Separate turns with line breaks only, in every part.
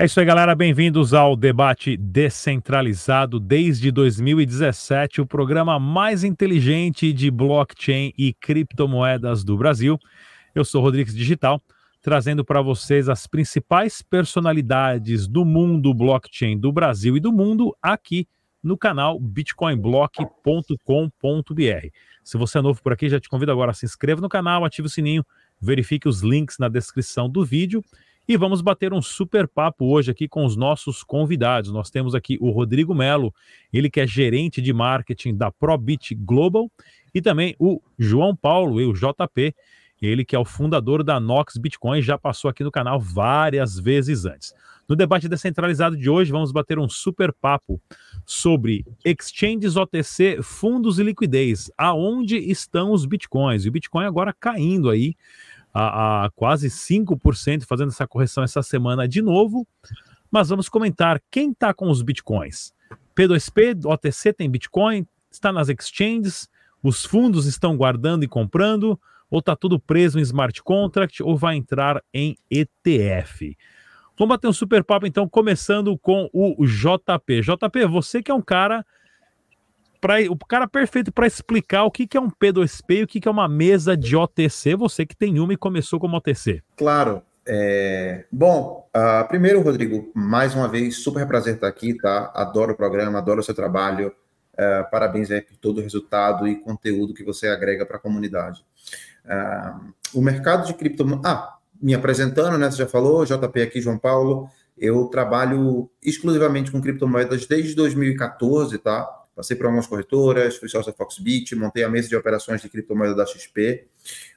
É isso aí, galera. Bem-vindos ao debate descentralizado desde 2017, o programa mais inteligente de blockchain e criptomoedas do Brasil. Eu sou Rodrigues Digital, trazendo para vocês as principais personalidades do mundo blockchain do Brasil e do mundo aqui no canal bitcoinblock.com.br. Se você é novo por aqui, já te convido agora a se inscreva no canal, ative o sininho, verifique os links na descrição do vídeo e vamos bater um super papo hoje aqui com os nossos convidados. Nós temos aqui o Rodrigo Melo, ele que é gerente de marketing da Probit Global, e também o João Paulo, o JP, ele que é o fundador da Nox Bitcoin, já passou aqui no canal várias vezes antes. No debate descentralizado de hoje, vamos bater um super papo sobre exchanges OTC, fundos e liquidez. Aonde estão os bitcoins? E o Bitcoin agora caindo aí a, a quase 5%, fazendo essa correção essa semana de novo. Mas vamos comentar quem está com os bitcoins. P2P, OTC tem bitcoin, está nas exchanges, os fundos estão guardando e comprando, ou está tudo preso em smart contract, ou vai entrar em ETF. Vamos bater um super papo então, começando com o JP. JP, você que é um cara pra, o cara perfeito para explicar o que, que é um P2P e o que, que é uma mesa de OTC, você que tem uma e começou como OTC.
Claro. É... Bom, uh, primeiro, Rodrigo, mais uma vez, super prazer estar aqui, tá? Adoro o programa, adoro o seu trabalho. Uh, parabéns aí por todo o resultado e conteúdo que você agrega para a comunidade. Uh, o mercado de criptomoedas. Ah, me apresentando, né? Você já falou, JP aqui, João Paulo. Eu trabalho exclusivamente com criptomoedas desde 2014, tá? Passei por algumas corretoras, fui sócio da Foxbit, montei a mesa de operações de criptomoeda da XP.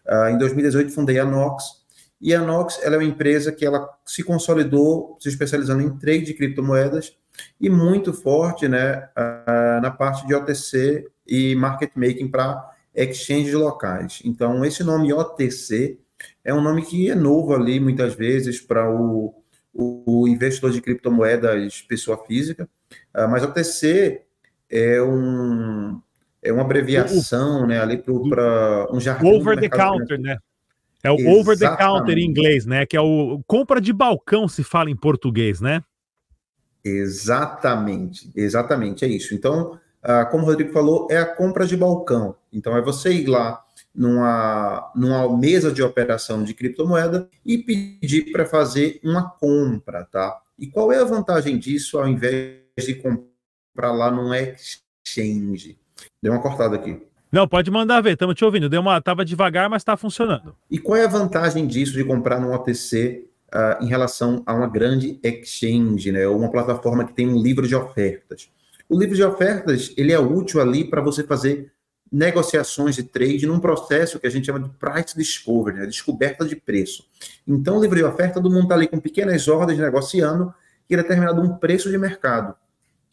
Uh, ah, em 2018 fundei a Nox. E a Nox ela é uma empresa que ela se consolidou, se especializando em trade de criptomoedas e muito forte né, uh, na parte de OTC e market making para exchanges locais. Então, esse nome OTC é um nome que é novo ali, muitas vezes, para o, o, investidor de criptomoedas pessoa física, uh, mas OTC é um é uma abreviação, o, né, ali para um jargão.
Over the counter, né? É o Exatamente. over the counter em inglês, né? Que é o compra de balcão, se fala em português, né?
Exatamente, exatamente, é isso. Então, ah, como o Rodrigo falou, é a compra de balcão. Então, é você ir lá numa, numa mesa de operação de criptomoeda e pedir para fazer uma compra, tá? E qual é a vantagem disso ao invés de comprar para lá num exchange. Deu uma cortada aqui.
Não, pode mandar ver, estamos te ouvindo. Deu uma, tava devagar, mas está funcionando.
E qual é a vantagem disso de comprar num OTC uh, ah, em relação a uma grande exchange, né? Ou uma plataforma que tem um livro de ofertas? O livro de ofertas ele é útil ali para você fazer negociações de trade num processo que a gente chama de price discovery, né? descoberta de preço. Então, o livro de oferta, todo mundo está ali com pequenas ordens negociando e é determinado um preço de mercado.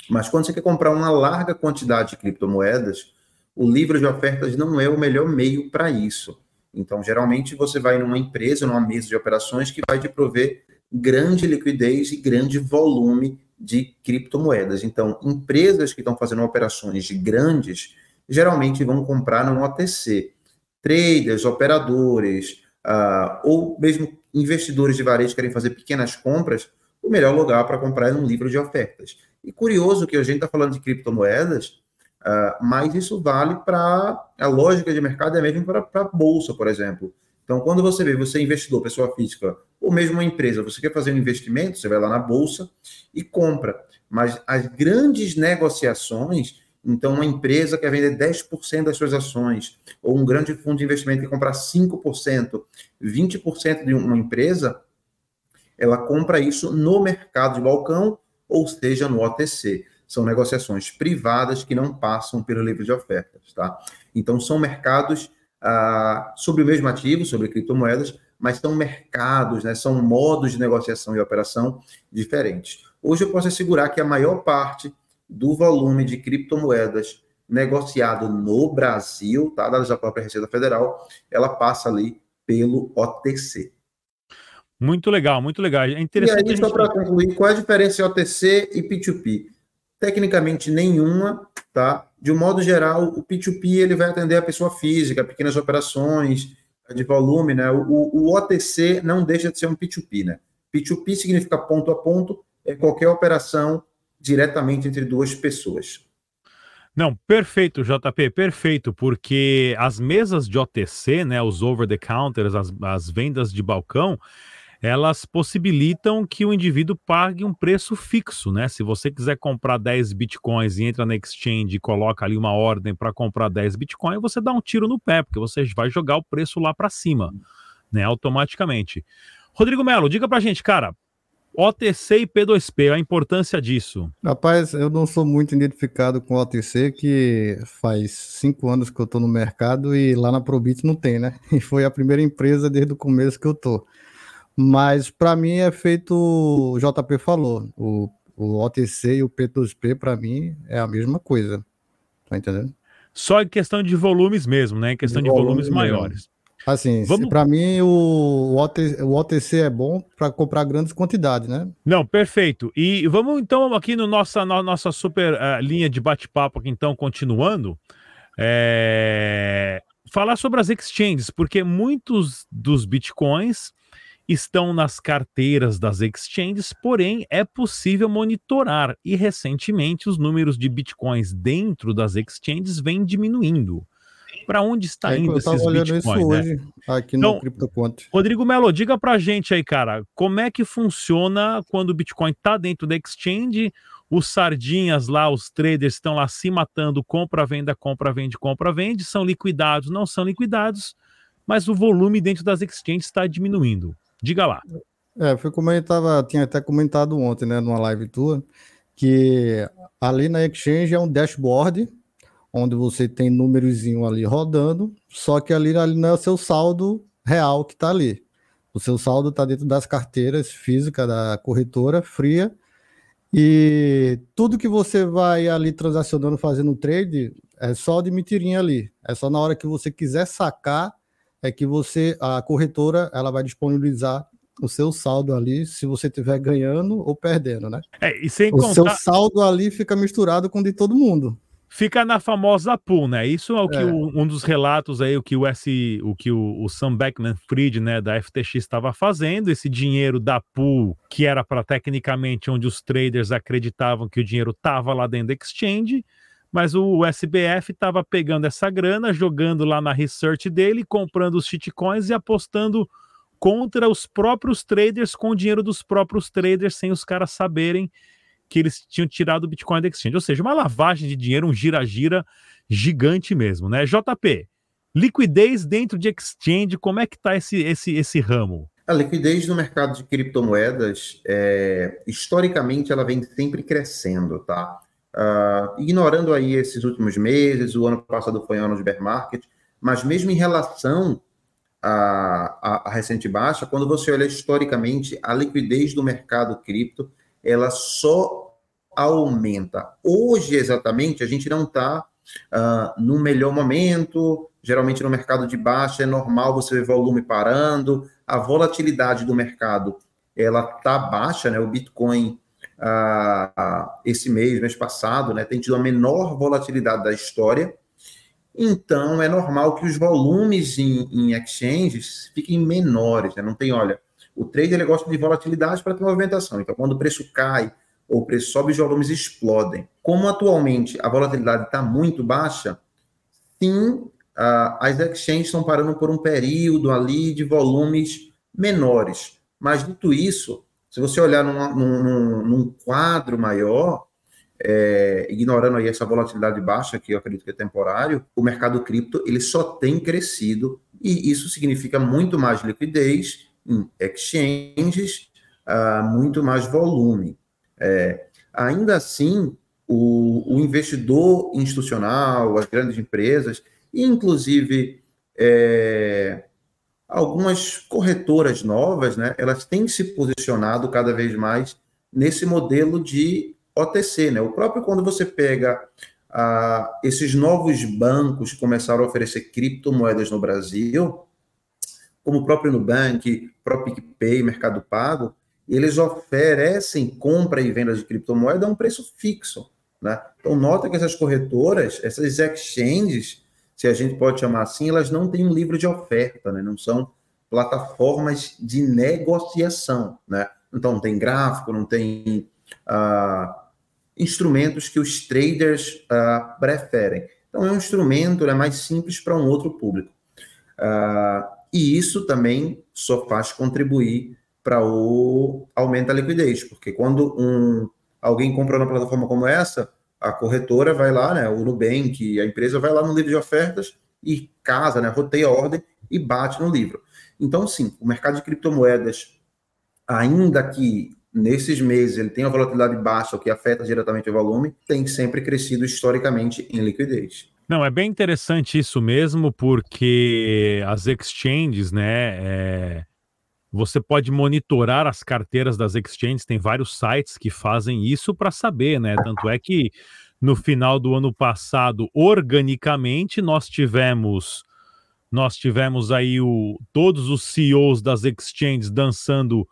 Mas quando você quer comprar uma larga quantidade de criptomoedas, o livro de ofertas não é o melhor meio para isso. Então, geralmente, você vai numa empresa, numa mesa de operações que vai te prover grande liquidez e grande volume de criptomoedas. Então, empresas que estão fazendo operações grandes geralmente vão comprar no OTC. Traders, operadores, uh, ou mesmo investidores de varejo que querem fazer pequenas compras, o melhor lugar para comprar é um livro de ofertas. E curioso que a gente está falando de criptomoedas, uh, mas isso vale para a lógica de mercado, é mesmo para a bolsa, por exemplo. Então, quando você vê, você é investidor, pessoa física, ou mesmo uma empresa, você quer fazer um investimento, você vai lá na bolsa e compra. Mas as grandes negociações, então uma empresa quer vender 10% das suas ações, ou um grande fundo de investimento quer comprar 5%, 20% de uma empresa, ela compra isso no mercado de balcão ou seja no OTC. São negociações privadas que não passam pelo livro de ofertas, tá? Então, são mercados ah, sobre o mesmo ativo, sobre criptomoedas, mas são mercados, né, são modos de negociação e operação diferentes. Hoje eu posso assegurar que a maior parte do volume de criptomoedas negociado no Brasil, tá, dados da própria Receita Federal, ela passa ali pelo OTC.
Muito legal, muito legal. É interessante.
E aí, só para concluir, qual é a diferença entre OTC e P2P? Tecnicamente nenhuma, tá? De um modo geral, o P2P ele vai atender a pessoa física, pequenas operações de volume, né? O, o OTC não deixa de ser um P2P, né? P2P significa ponto a ponto, é qualquer operação diretamente entre duas pessoas.
Não, perfeito, JP, perfeito, porque as mesas de OTC, né, os over the counters, as, as vendas de balcão, elas possibilitam que o indivíduo pague um preço fixo, né? Se você quiser comprar 10 bitcoins e entra na exchange e coloca ali uma ordem para comprar 10 bitcoins, você dá um tiro no pé, porque você vai jogar o preço lá para cima, né, automaticamente. Rodrigo Melo, diga pra gente, cara, OTC e P2P, a importância disso.
Rapaz, eu não sou muito identificado com OTC, que faz cinco anos que eu estou no mercado e lá na Probit não tem, né? E foi a primeira empresa desde o começo que eu tô. Mas para mim é feito, o JP falou, o, o OTC e o P2P para mim é a mesma coisa. Tá entendendo?
Só em questão de volumes mesmo, né? Em questão de, de volumes maiores.
Assim, Vamos... para mim o, OTC, o OTC é bom para comprar grandes quantidades, né?
Não, perfeito. E vamos então aqui no nossa, na nossa super uh, linha de bate-papo aqui então, continuando, é... falar sobre as exchanges, porque muitos dos bitcoins estão nas carteiras das exchanges, porém é possível monitorar e recentemente os números de bitcoins dentro das exchanges vêm diminuindo para onde está é, indo esses bitcoins, né? hoje,
aqui no então, CryptoQuant.
Rodrigo Melo, diga para gente aí, cara, como é que funciona quando o Bitcoin está dentro da exchange, os sardinhas lá, os traders estão lá se matando, compra, venda, compra, vende, compra, vende, são liquidados, não são liquidados, mas o volume dentro das exchanges está diminuindo. Diga lá.
É, foi como eu tava, tinha até comentado ontem, né, numa live tua, que ali na exchange é um dashboard onde você tem númerozinho ali rodando, só que ali, ali não é o seu saldo real que está ali. O seu saldo está dentro das carteiras físicas da corretora fria e tudo que você vai ali transacionando, fazendo trade, é só de mentirinha ali. É só na hora que você quiser sacar é que você a corretora ela vai disponibilizar o seu saldo ali, se você estiver ganhando ou perdendo, né?
É, e sem
o contar... seu saldo ali fica misturado com o de todo mundo
fica na famosa pool, né? Isso é o que é. O, um dos relatos aí, o que o S, o que o, o Sam Beckman-Fried, né, da FTX estava fazendo, esse dinheiro da pool, que era para tecnicamente onde os traders acreditavam que o dinheiro estava lá dentro da exchange, mas o SBF estava pegando essa grana, jogando lá na research dele, comprando os shitcoins e apostando contra os próprios traders com o dinheiro dos próprios traders sem os caras saberem que eles tinham tirado o Bitcoin da exchange. Ou seja, uma lavagem de dinheiro, um gira-gira gigante mesmo, né? JP, liquidez dentro de exchange, como é que está esse, esse, esse ramo?
A liquidez no mercado de criptomoedas, é, historicamente, ela vem sempre crescendo, tá? Uh, ignorando aí esses últimos meses, o ano passado foi um ano de bear market, mas mesmo em relação à, à, recente baixa, quando você olha historicamente, a liquidez do mercado cripto ela só aumenta. Hoje, exatamente, a gente não está uh, no melhor momento. Geralmente, no mercado de baixa, é normal você ver volume parando. A volatilidade do mercado ela está baixa, né? O Bitcoin, uh, esse mês, mês passado, né, tem tido a menor volatilidade da história. Então, é normal que os volumes em, em exchanges fiquem menores. Né? Não tem, olha, o trader ele gosta de volatilidade para ter movimentação. Então, quando o preço cai ou o preço sobe, os volumes explodem. Como atualmente a volatilidade está muito baixa, sim, as exchanges estão parando por um período ali de volumes menores. Mas, dito isso, se você olhar num, num, num quadro maior, é, ignorando aí essa volatilidade baixa, que eu acredito que é temporário, o mercado cripto ele só tem crescido e isso significa muito mais liquidez em exchanges, uh, muito mais volume. É, ainda assim, o, o, investidor institucional, as grandes empresas, inclusive é, algumas corretoras novas, né, elas têm se posicionado cada vez mais nesse modelo de OTC. Né? O próprio quando você pega ah, esses novos bancos que começaram a oferecer criptomoedas no Brasil, como o próprio Nubank, próprio PicPay, Mercado Pago, eles oferecem compra e venda de criptomoeda a um preço fixo. Né? Então, nota que essas corretoras, essas exchanges, se a gente pode chamar assim, elas não têm um livro de oferta, né? não são plataformas de negociação. Né? então não tem gráfico, não tem uh, instrumentos que os traders uh, preferem. Então é um instrumento é mais simples para um outro público. Uh, e isso também só faz contribuir para o aumento da liquidez, porque quando um, alguém compra uma plataforma como essa, a corretora vai lá, né, o Nubank, a empresa vai lá no livro de ofertas e casa, né, roteia a ordem e bate no livro. Então, sim, o mercado de criptomoedas, ainda que nesses meses ele tenha uma volatilidade baixa, o que afeta diretamente o volume, tem sempre crescido historicamente em liquidez.
Não, é bem interessante isso mesmo, porque as exchanges, né, é... você pode monitorar as carteiras das exchanges, tem vários sites que fazem isso para saber, né? Tanto é que no final do ano passado, organicamente, nós tivemos nós tivemos aí o, todos os CEOs das exchanges dançando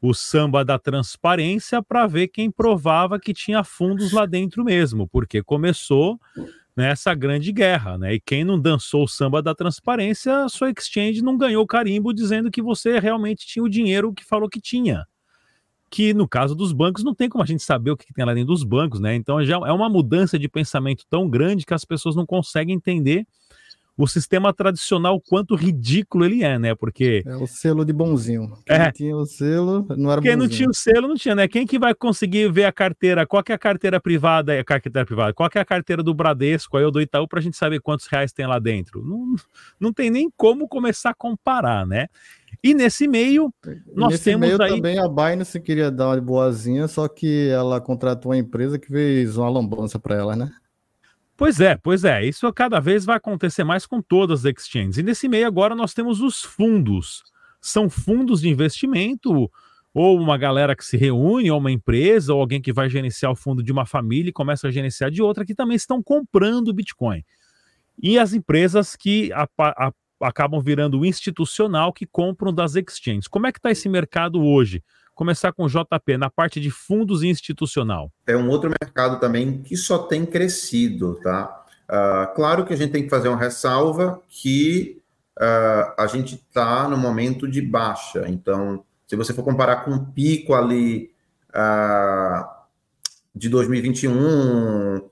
o samba da transparência para ver quem provava que tinha fundos lá dentro mesmo, porque começou nessa grande guerra, né? E quem não dançou o samba da transparência, sua exchange não ganhou carimbo dizendo que você realmente tinha o dinheiro que falou que tinha. Que no caso dos bancos não tem como a gente saber o que tem lá dentro dos bancos, né? Então já é uma mudança de pensamento tão grande que as pessoas não conseguem entender o sistema tradicional quanto ridículo ele é, né? Porque.
É o selo de bonzinho. Quem é. tinha o selo não era
Quem
bonzinho.
não tinha o selo não tinha, né? Quem que vai conseguir ver a carteira? Qual que é a carteira privada? A carteira privada? Qual que é a carteira do Bradesco? Aí o do Itaú pra gente saber quantos reais tem lá dentro. Não, não tem nem como começar a comparar, né? E nesse meio, nós nesse temos meio aí...
também a Binance queria dar uma boazinha, só que ela contratou uma empresa que fez uma lambança para ela, né?
Pois é, pois é. Isso cada vez vai acontecer mais com todas as exchanges. E nesse meio agora nós temos os fundos. São fundos de investimento, ou uma galera que se reúne, ou uma empresa, ou alguém que vai gerenciar o fundo de uma família e começa a gerenciar de outra, que também estão comprando Bitcoin. E as empresas que a, a, acabam virando institucional que compram das exchanges. Como é que está esse mercado hoje? Começar com o JP, na parte de fundos institucional.
É um outro mercado também que só tem crescido, tá? Uh, claro que a gente tem que fazer uma ressalva que uh, a gente está no momento de baixa. Então, se você for comparar com o pico ali uh, de 2021,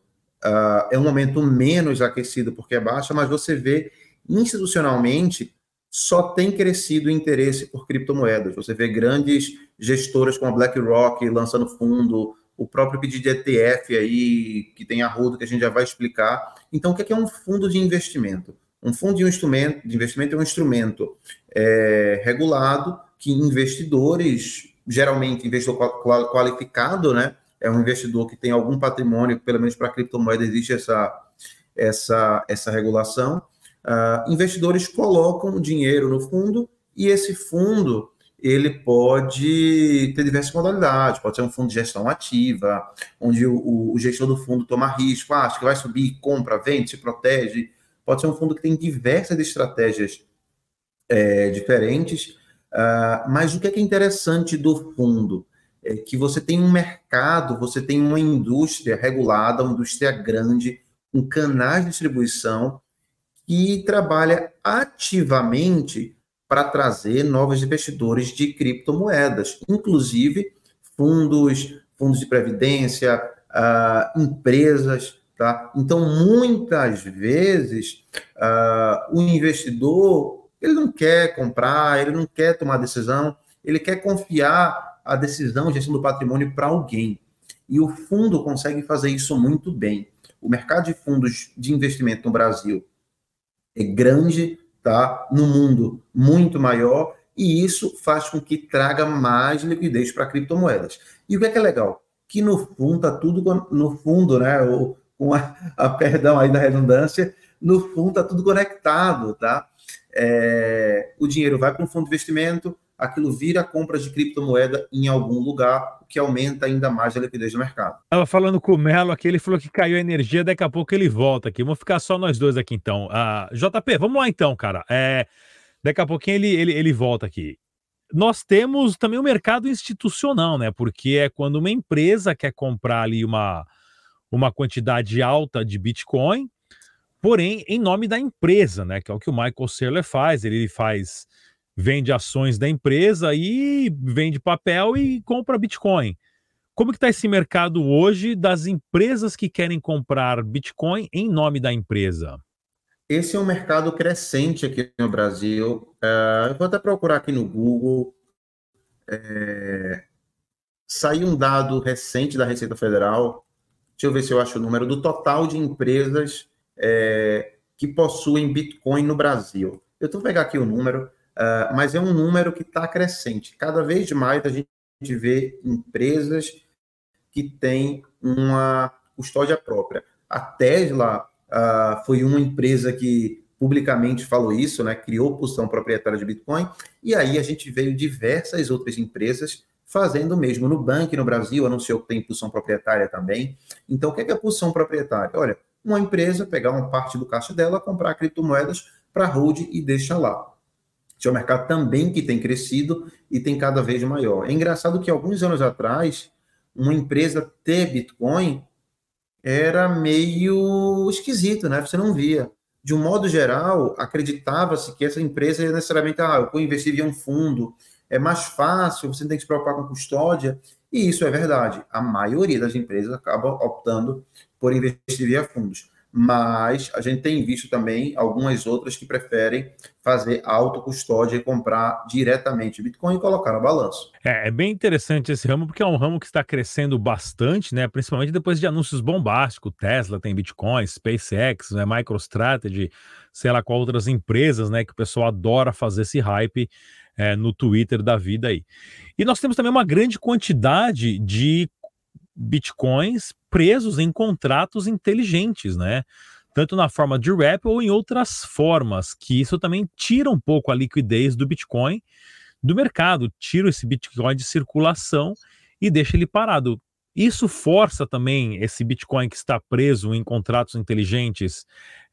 é um momento menos aquecido porque é baixa, mas você vê institucionalmente só tem crescido o interesse por criptomoedas. Você vê grandes gestoras como a BlackRock lançando fundo, o próprio pedido de ETF aí, que tem a Rodo, que a gente já vai explicar. Então, o que é, é um fundo de investimento? Um fundo de, um instrumento, de investimento é um instrumento é, regulado que investidores, geralmente investidor qualificado, né? É um investidor que tem algum patrimônio, pelo menos para criptomoeda existe essa, essa, essa regulação Uh, investidores colocam dinheiro no fundo e esse fundo ele pode ter diversas modalidades, pode ser um fundo de gestão ativa, onde o, o gestor do fundo toma risco, ah, acha que vai subir, compra, vende, se protege. Pode ser um fundo que tem diversas estratégias é, diferentes, uh, mas o que é, que é interessante do fundo? É que você tem um mercado, você tem uma indústria regulada, uma indústria grande, com canais de distribuição que trabalha ativamente para trazer novos investidores de criptomoedas, inclusive fundos, fundos de previdência, uh, empresas. Tá? Então, muitas vezes, uh, o investidor ele não quer comprar, ele não quer tomar decisão, ele quer confiar a decisão de gestão do patrimônio para alguém. E o fundo consegue fazer isso muito bem. O mercado de fundos de investimento no Brasil grande, tá? No mundo muito maior, e isso faz com que traga mais liquidez para criptomoedas. E o que é, que é legal? Que no fundo tá tudo no fundo, né? Ou, com a, a perdão aí da redundância, no fundo tá tudo conectado, tá? É, o dinheiro vai para um fundo de investimento, aquilo vira compra de criptomoeda em algum lugar, o que aumenta ainda mais a liquidez do mercado.
Estava falando com o Melo aqui, ele falou que caiu a energia, daqui a pouco ele volta aqui. Vamos ficar só nós dois aqui então. Uh, JP, vamos lá então, cara. É, daqui a pouquinho ele, ele, ele volta aqui. Nós temos também o mercado institucional, né? Porque é quando uma empresa quer comprar ali uma, uma quantidade alta de Bitcoin, porém em nome da empresa, né? Que é o que o Michael Saylor faz. Ele faz vende ações da empresa e vende papel e compra Bitcoin. Como que está esse mercado hoje das empresas que querem comprar Bitcoin em nome da empresa?
Esse é um mercado crescente aqui no Brasil. Uh, eu vou até procurar aqui no Google. É, saiu um dado recente da Receita Federal. Deixa eu ver se eu acho o número do total de empresas é, que possuem Bitcoin no Brasil. Eu estou pegar aqui o número, uh, mas é um número que está crescente. Cada vez mais a gente vê empresas que têm uma custódia própria. A Tesla uh, foi uma empresa que publicamente falou isso, né, criou posição proprietária de Bitcoin, e aí a gente veio diversas outras empresas fazendo o mesmo. No Bank no Brasil anunciou que tem posição proprietária também. Então, o que é, que é proprietária? Olha, uma empresa pegar uma parte do caixa dela, comprar criptomoedas para hold e deixa lá. Um mercado também que tem crescido e tem cada vez maior. É engraçado que alguns anos atrás, uma empresa ter Bitcoin era meio esquisito, né? Você não via. De um modo geral, acreditava-se que essa empresa necessariamente, ah, eu vou investir em um fundo, é mais fácil, você não tem que se preocupar com custódia, e isso é verdade. A maioria das empresas acaba optando por investir via fundos mas a gente tem visto também algumas outras que preferem fazer autocustódia e comprar diretamente Bitcoin e colocar no balanço.
É, é, bem interessante esse ramo, porque é um ramo que está crescendo bastante, né? Principalmente depois de anúncios bombásticos. Tesla tem Bitcoin, SpaceX, né? MicroStrategy, sei lá qual outras empresas, né? Que o pessoal adora fazer esse hype é, no Twitter da vida aí. E nós temos também uma grande quantidade de bitcoins presos em contratos inteligentes, né? Tanto na forma de wrap ou em outras formas, que isso também tira um pouco a liquidez do Bitcoin do mercado, tira esse Bitcoin de circulação e deixa ele parado. Isso força também esse Bitcoin que está preso em contratos inteligentes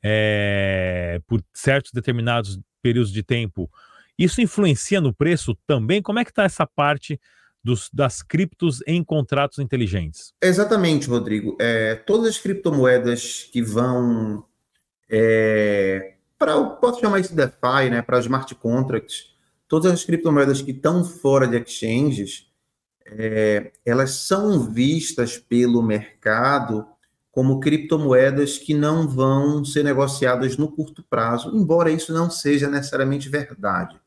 é, por certos determinados períodos de tempo. Isso influencia no preço também? Como é que está essa parte dos, das criptos em contratos inteligentes?
Exatamente, Rodrigo. É, todas as criptomoedas que vão é, para, posso chamar isso de DeFi, né, para smart contracts, todas as criptomoedas que estão fora de exchanges, é, elas são vistas pelo mercado como criptomoedas que não vão ser negociadas no curto prazo, embora isso não seja necessariamente verdade.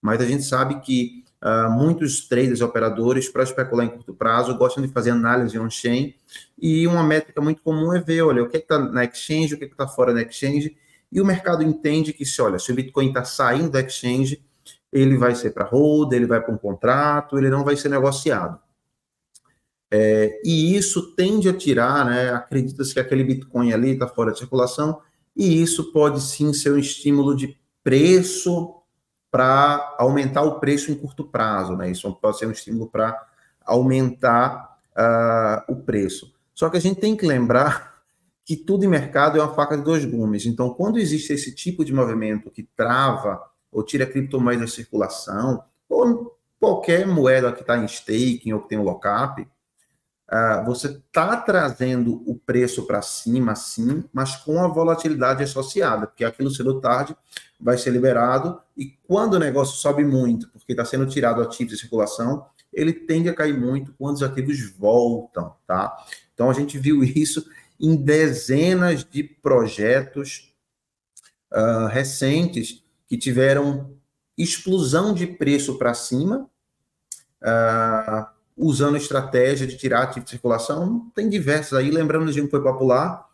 Mas a gente sabe que Uh, muitos traders operadores, para especular em curto prazo, gostam de fazer análise on-chain e uma métrica muito comum é ver, olha, o que é está na exchange, o que é está fora da exchange, e o mercado entende que, se olha, se o Bitcoin está saindo da exchange, ele vai ser para hold, ele vai para um contrato, ele não vai ser negociado. É, e isso tende a tirar, né, acredita-se que aquele Bitcoin ali está fora de circulação, e isso pode sim ser um estímulo de preço para aumentar o preço em curto prazo, né? Isso pode ser um estímulo para aumentar uh, o preço. Só que a gente tem que lembrar que tudo em mercado é uma faca de dois gumes. Então, quando existe esse tipo de movimento que trava ou tira criptomoedas da circulação, ou qualquer moeda que está em staking ou que tem um lockup, Uh, você está trazendo o preço para cima, sim, mas com a volatilidade associada, porque aquilo cedo ou tarde vai ser liberado, e quando o negócio sobe muito, porque está sendo tirado ativos de circulação, ele tende a cair muito quando os ativos voltam, tá? Então a gente viu isso em dezenas de projetos uh, recentes que tiveram explosão de preço para cima, uh, usando estratégia de tirar ativo de circulação. Tem diversas aí, lembrando de um que foi popular,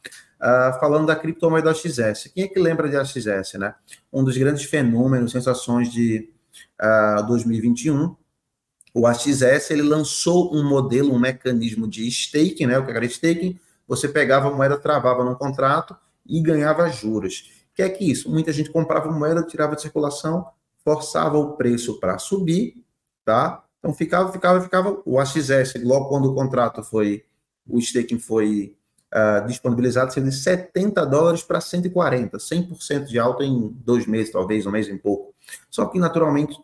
uh, falando da criptomoeda XS. Quem é que lembra de XS, né? Um dos grandes fenômenos, sensações de uh, ah, 2021. O AXS, ele lançou um modelo, um mecanismo de staking, né? O que era staking? Você pegava a moeda, travava num contrato e ganhava juros. O que é que isso? Muita gente comprava moeda, tirava de circulação, forçava o preço para subir, tá? Então ficava, ficava, ficava o AXS, logo quando o contrato foi, o staking foi uh, disponibilizado, sendo de 70 dólares para 140, 100% de alta em dois meses, talvez, um mês em pouco. Só que, naturalmente,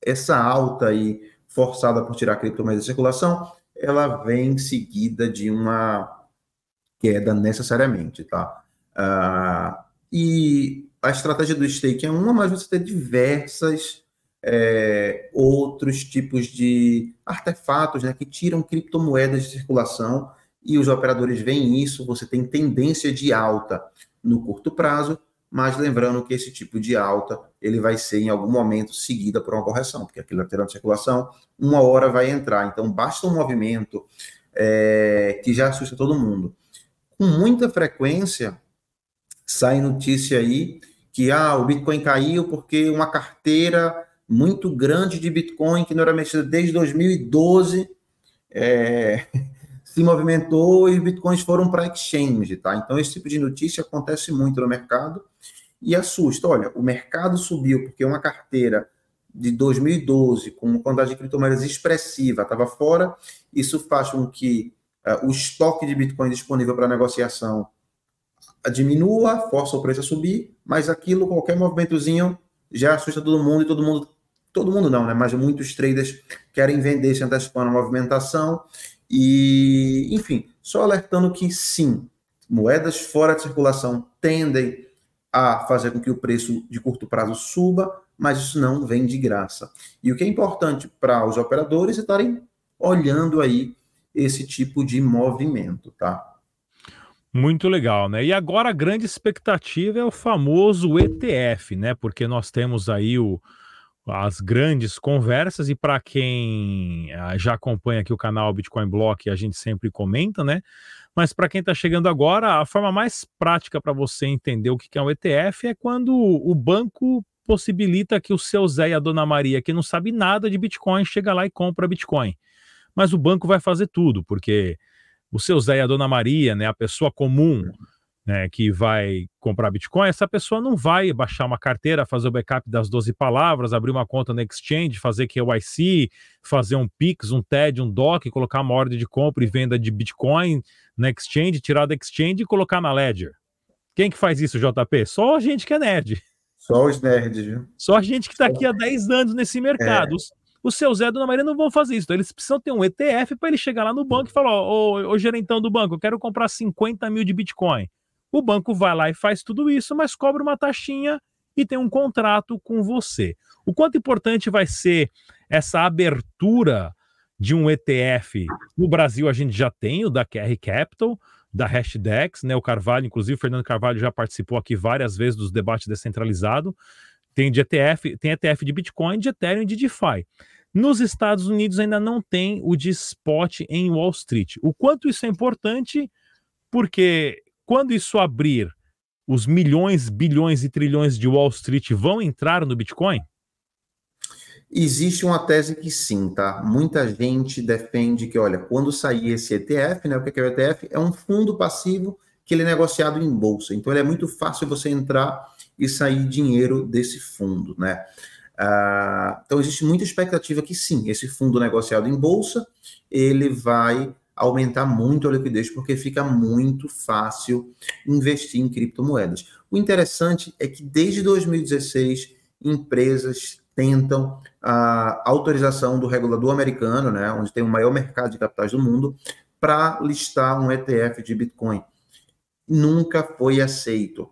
essa alta aí, forçada por tirar a criptomoeda da circulação, ela vem seguida de uma queda necessariamente, tá? Uh, e a estratégia do staking é uma, mas você tem diversas é, outros tipos de artefatos né, que tiram criptomoedas de circulação e os operadores veem isso, você tem tendência de alta no curto prazo, mas lembrando que esse tipo de alta ele vai ser em algum momento seguida por uma correção, porque aquilo lateral de circulação, uma hora vai entrar. Então basta um movimento é, que já assusta todo mundo. Com muita frequência sai notícia aí que ah, o Bitcoin caiu porque uma carteira muito grande de Bitcoin que não era mexida desde 2012 é, se movimentou e os Bitcoins foram para exchange, tá? Então esse tipo de notícia acontece muito no mercado e assusta. Olha, o mercado subiu porque uma carteira de 2012 com uma quantidade de criptomoedas expressiva estava fora. Isso faz com que uh, o estoque de Bitcoin disponível para negociação diminua, força o preço a subir, mas aquilo, qualquer movimentozinho, já assusta todo mundo e todo mundo, todo mundo não, né? Mas muitos traders querem vender se antecipando a movimentação. E, enfim, só alertando que sim, moedas fora de circulação tendem a fazer com que o preço de curto prazo suba, mas isso não vem de graça. E o que é importante para os operadores é estarem olhando aí esse tipo de movimento, tá?
Muito legal, né? E agora a grande expectativa é o famoso ETF, né? Porque nós temos aí o, as grandes conversas e para quem ah, já acompanha aqui o canal Bitcoin Block, a gente sempre comenta, né? Mas para quem está chegando agora, a forma mais prática para você entender o que é um ETF é quando o banco possibilita que o seu Zé e a Dona Maria, que não sabe nada de Bitcoin, chega lá e compra Bitcoin. Mas o banco vai fazer tudo, porque o seu Zé e a Dona Maria, né, a pessoa comum né, que vai comprar Bitcoin, essa pessoa não vai baixar uma carteira, fazer o backup das 12 palavras, abrir uma conta no Exchange, fazer KYC, fazer um Pix, um TED, um DOC, colocar uma ordem de compra e venda de Bitcoin no Exchange, tirar da Exchange e colocar na Ledger. Quem que faz isso, JP? Só a gente que é nerd.
Só os nerds, viu?
Só a gente que está aqui há 10 anos nesse mercado. É o seu Zé e Dona Maria não vão fazer isso. Então, eles precisam ter um ETF para ele chegar lá no banco e falar: Ó, ô, ô, gerentão do banco, eu quero comprar 50 mil de Bitcoin. O banco vai lá e faz tudo isso, mas cobra uma taxinha e tem um contrato com você. O quanto importante vai ser essa abertura de um ETF? No Brasil, a gente já tem o da QR Capital, da Hashdex, né? O Carvalho, inclusive, o Fernando Carvalho já participou aqui várias vezes dos debates descentralizados. Tem de ETF, tem ETF de Bitcoin, de Ethereum e de DeFi. Nos Estados Unidos ainda não tem o de spot em Wall Street. O quanto isso é importante, porque quando isso abrir, os milhões, bilhões e trilhões de Wall Street vão entrar no Bitcoin?
Existe uma tese que sim, tá? Muita gente defende que, olha, quando sair esse ETF, né? O que é o ETF? É um fundo passivo que ele é negociado em bolsa. Então, é muito fácil você entrar e sair dinheiro desse fundo, né? Ah, então, existe muita expectativa que sim, esse fundo negociado em bolsa, ele vai aumentar muito a liquidez, porque fica muito fácil investir em criptomoedas. O interessante é que desde 2016, empresas tentam a autorização do regulador americano, né, onde tem o maior mercado de capitais do mundo, para listar um ETF de Bitcoin. Nunca foi aceito.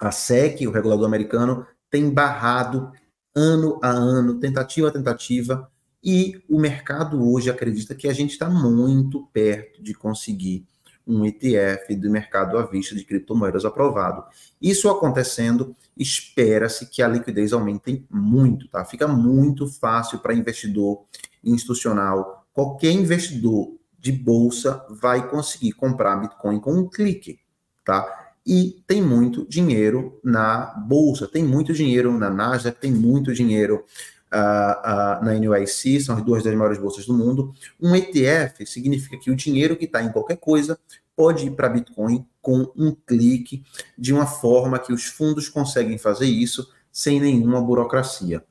A SEC, o regulador americano, tem barrado ano a ano, tentativa a tentativa, e o mercado hoje acredita que a gente está muito perto de conseguir um ETF do mercado à vista de criptomoedas aprovado. Isso acontecendo, espera-se que a liquidez aumente muito, tá? Fica muito fácil para investidor institucional. Qualquer investidor de bolsa vai conseguir comprar Bitcoin com um clique, tá? e tem muito dinheiro na bolsa, tem muito dinheiro na Nasdaq, tem muito dinheiro uh, na NYC, são as duas das maiores bolsas do mundo. Um ETF significa que o dinheiro que está em qualquer coisa pode ir para Bitcoin com um clique, de uma forma que os fundos conseguem fazer isso sem nenhuma burocracia.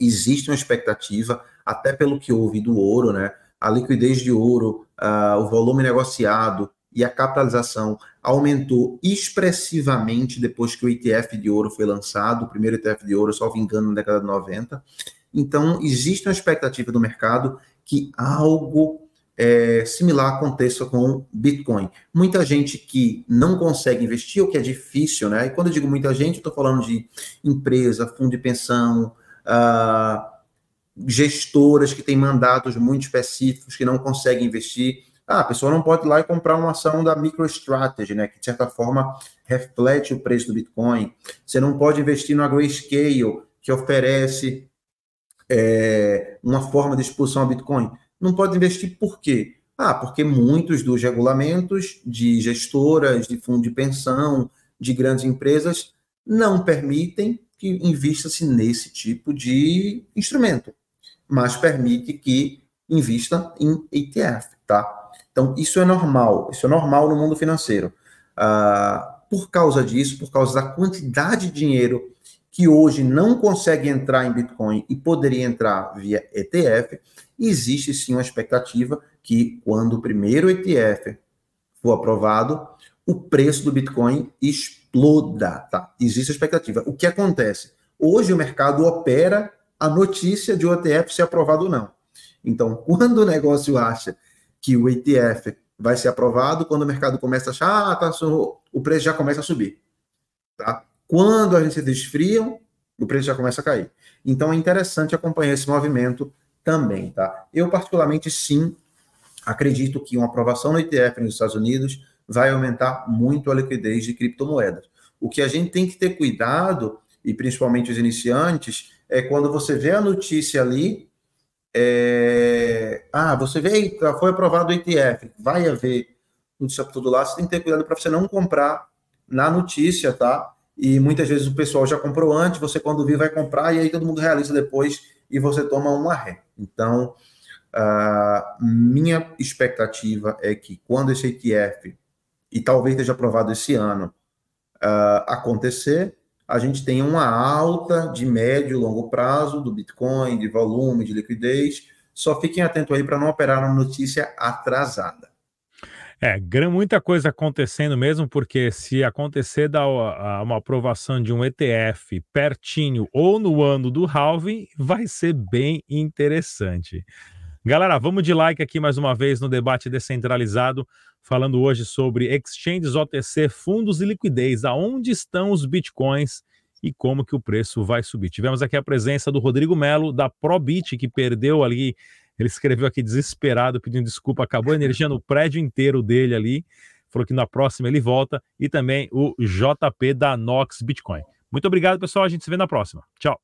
Existe uma expectativa, até pelo que houve do ouro, né? A liquidez de ouro, uh, o volume negociado, e a capitalização aumentou expressivamente depois que o ETF de ouro foi lançado, o primeiro ETF de ouro, só vingando na década de 90. Então, existe uma expectativa do mercado que algo é, similar aconteça com Bitcoin. Muita gente que não consegue investir, ou que é difícil, né? E quando eu digo muita gente, estou falando de empresa, fundo de pensão, uh, gestoras que têm mandatos muito específicos que não conseguem investir. Ah, a pessoa não pode ir lá e comprar uma ação da MicroStrategy, né, que de certa forma reflete o preço do Bitcoin. Você não pode investir no Grayscale, que oferece é, uma forma de exposição ao Bitcoin. Não pode investir por quê? Ah, porque muitos dos regulamentos de gestoras, de fundo de pensão, de grandes empresas não permitem que invista-se nesse tipo de instrumento, mas permite que invista em ETF, tá? Então, isso é normal, isso é normal no mundo financeiro. Ah, por causa disso, por causa da quantidade de dinheiro que hoje não consegue entrar em Bitcoin e poderia entrar via ETF, existe sim uma expectativa que quando o primeiro ETF for aprovado, o preço do Bitcoin exploda, tá? Existe a expectativa. O que acontece? Hoje o mercado opera a notícia de o ETF ser aprovado ou não. Então, quando o negócio acha que o ETF vai ser aprovado, quando o mercado começa a achar, ah, tá, o preço já começa a subir. Tá? Quando as agências esfriam, o preço já começa a cair. Então é interessante acompanhar esse movimento também, tá? Eu particularmente sim acredito que uma aprovação no ETF nos Estados Unidos vai aumentar muito a liquidez de criptomoedas. O que a gente tem que ter cuidado, e principalmente os iniciantes, é quando você vê a notícia ali, é... ah, você vê, foi aprovado o ETF, vai haver notícia por tudo lá, você tem que ter cuidado para você não comprar na notícia, tá? E muitas vezes o pessoal já comprou antes, você quando vir vai comprar, e aí todo mundo realiza depois e você toma uma ré. Então, uh, minha expectativa é que quando esse ETF e talvez esteja aprovado esse ano, uh, acontecer, a gente tenha uma alta de médio e longo prazo do Bitcoin, de volume, de liquidez. Só fiquem atentos aí para não operar uma notícia atrasada.
É, muita coisa acontecendo mesmo, porque se acontecer da, uma aprovação de um ETF pertinho ou no ano do halving, vai ser bem interessante. Galera, vamos de like aqui mais uma vez no debate descentralizado falando hoje sobre exchanges OTC, fundos e liquidez, aonde estão os bitcoins e como que o preço vai subir. Tivemos aqui a presença do Rodrigo Melo, da Probit, que perdeu ali, ele escreveu aqui desesperado, pedindo desculpa, acabou a energia no prédio inteiro dele ali, falou que na próxima ele volta, e também o JP da Nox Bitcoin. Muito obrigado, pessoal, a gente se vê na próxima. Tchau.